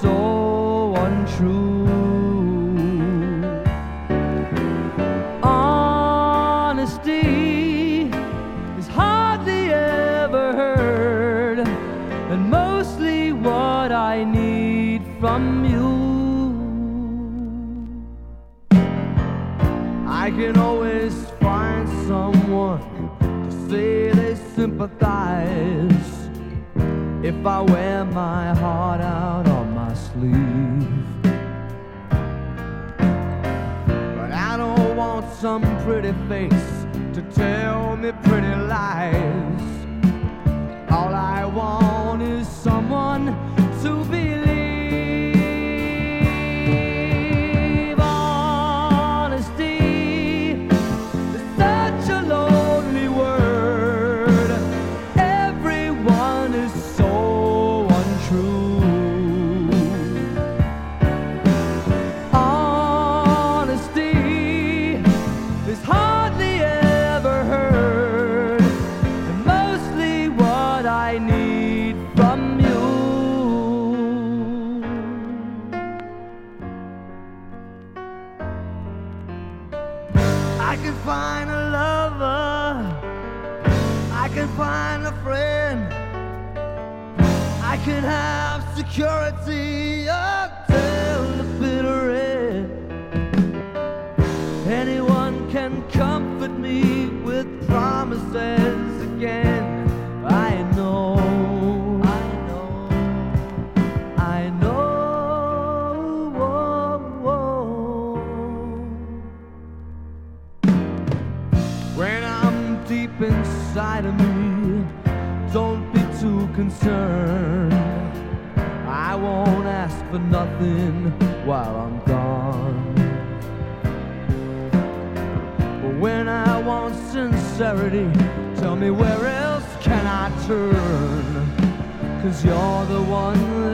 So untrue. Honesty is hardly ever heard, and mostly what I need from you. I can always find someone to say they sympathize if I wear my heart out sleeve. But I don't want some pretty face to tell me pretty lies. I can find a lover, I can find a friend, I can have security until the bitter end. Anyone can comfort me with promises deep inside of me, don't be too concerned. I won't ask for nothing while I'm gone. But when I want sincerity, tell me where else can I turn? Cause you're the one